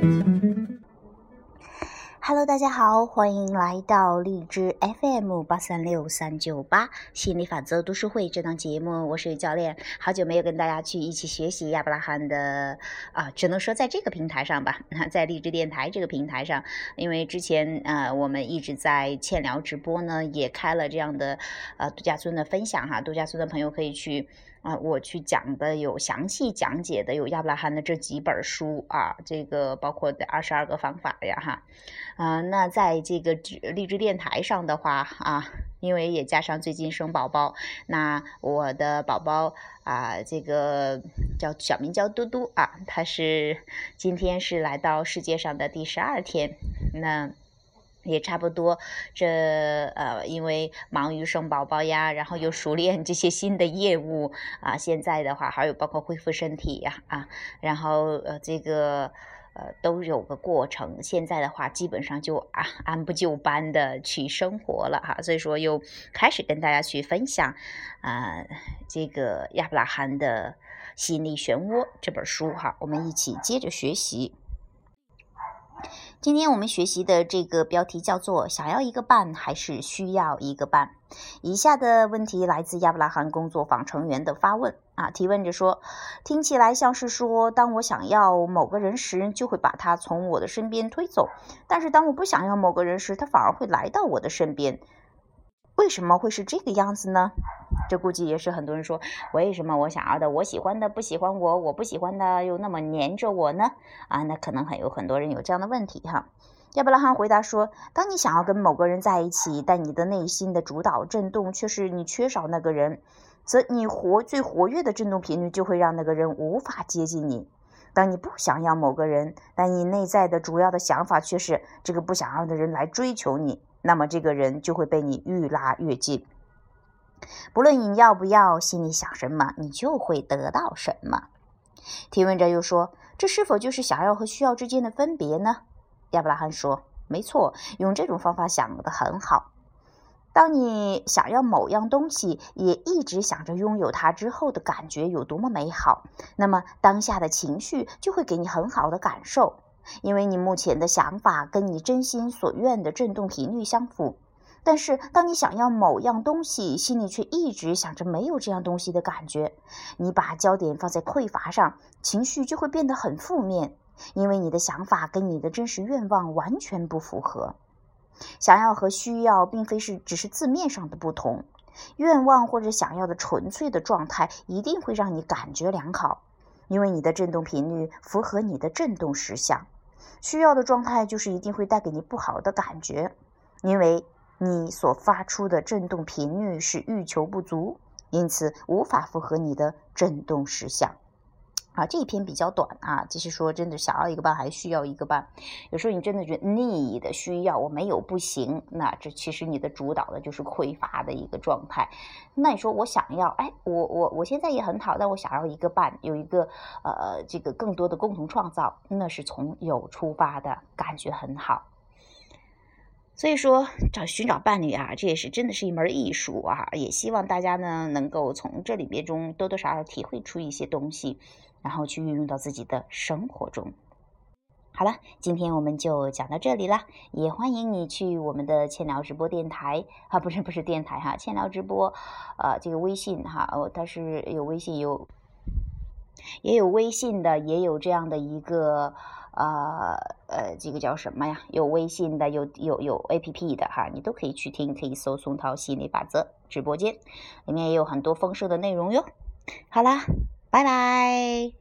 Thank you. Hello，大家好，欢迎来到荔枝 FM 八三六三九八心理法则读书会这档节目，我是教练，好久没有跟大家去一起学习亚伯拉罕的啊，只能说在这个平台上吧，在荔枝电台这个平台上，因为之前呃我们一直在欠聊直播呢，也开了这样的呃度假村的分享哈，度假村的朋友可以去。啊，我去讲的有详细讲解的有亚伯拉罕的这几本书啊，这个包括的二十二个方法呀哈，啊，那在这个励志电台上的话啊，因为也加上最近生宝宝，那我的宝宝啊，这个叫小名叫嘟嘟啊，他是今天是来到世界上的第十二天，那。也差不多，这呃，因为忙于生宝宝呀，然后又熟练这些新的业务啊，现在的话还有包括恢复身体呀啊，然后呃这个呃都有个过程。现在的话，基本上就啊按部就班的去生活了哈，所以说又开始跟大家去分享啊这个亚伯拉罕的心理漩涡这本书哈，我们一起接着学习。今天我们学习的这个标题叫做“想要一个伴还是需要一个伴”。以下的问题来自亚伯拉罕工作坊成员的发问啊，提问着说：“听起来像是说，当我想要某个人时，就会把他从我的身边推走；但是当我不想要某个人时，他反而会来到我的身边。为什么会是这个样子呢？”这估计也是很多人说，为什么我想要的，我喜欢的不喜欢我，我不喜欢的又那么黏着我呢？啊，那可能还有很多人有这样的问题哈。亚伯拉罕回答说，当你想要跟某个人在一起，但你的内心的主导震动却是你缺少那个人，则你活最活跃的振动频率就会让那个人无法接近你。当你不想要某个人，但你内在的主要的想法却是这个不想要的人来追求你，那么这个人就会被你愈拉越近。不论你要不要，心里想什么，你就会得到什么。提问者又说：“这是否就是想要和需要之间的分别呢？”亚伯拉罕说：“没错，用这种方法想的很好。当你想要某样东西，也一直想着拥有它之后的感觉有多么美好，那么当下的情绪就会给你很好的感受，因为你目前的想法跟你真心所愿的振动频率相符。”但是，当你想要某样东西，心里却一直想着没有这样东西的感觉，你把焦点放在匮乏上，情绪就会变得很负面，因为你的想法跟你的真实愿望完全不符合。想要和需要并非是只是字面上的不同，愿望或者想要的纯粹的状态一定会让你感觉良好，因为你的振动频率符合你的振动实相。需要的状态就是一定会带给你不好的感觉，因为。你所发出的振动频率是欲求不足，因此无法符合你的振动实相。啊，这一篇比较短啊，就是说真的想要一个伴还需要一个伴。有时候你真的觉得 need 需要我没有不行，那这其实你的主导的就是匮乏的一个状态。那你说我想要，哎，我我我现在也很好，但我想要一个伴，有一个呃这个更多的共同创造，那是从有出发的感觉很好。所以说，找寻找伴侣啊，这也是真的是一门艺术啊！也希望大家呢，能够从这里边中多多少少体会出一些东西，然后去运用到自己的生活中。好了，今天我们就讲到这里了，也欢迎你去我们的千聊直播电台啊，不是不是电台哈，千聊直播，呃，这个微信哈，哦，它是有微信有，也有微信的，也有这样的一个。呃呃，这个叫什么呀？有微信的，有有有 A P P 的哈，你都可以去听，可以搜“松涛心理法则”直播间，里面也有很多丰盛的内容哟。好啦，拜拜。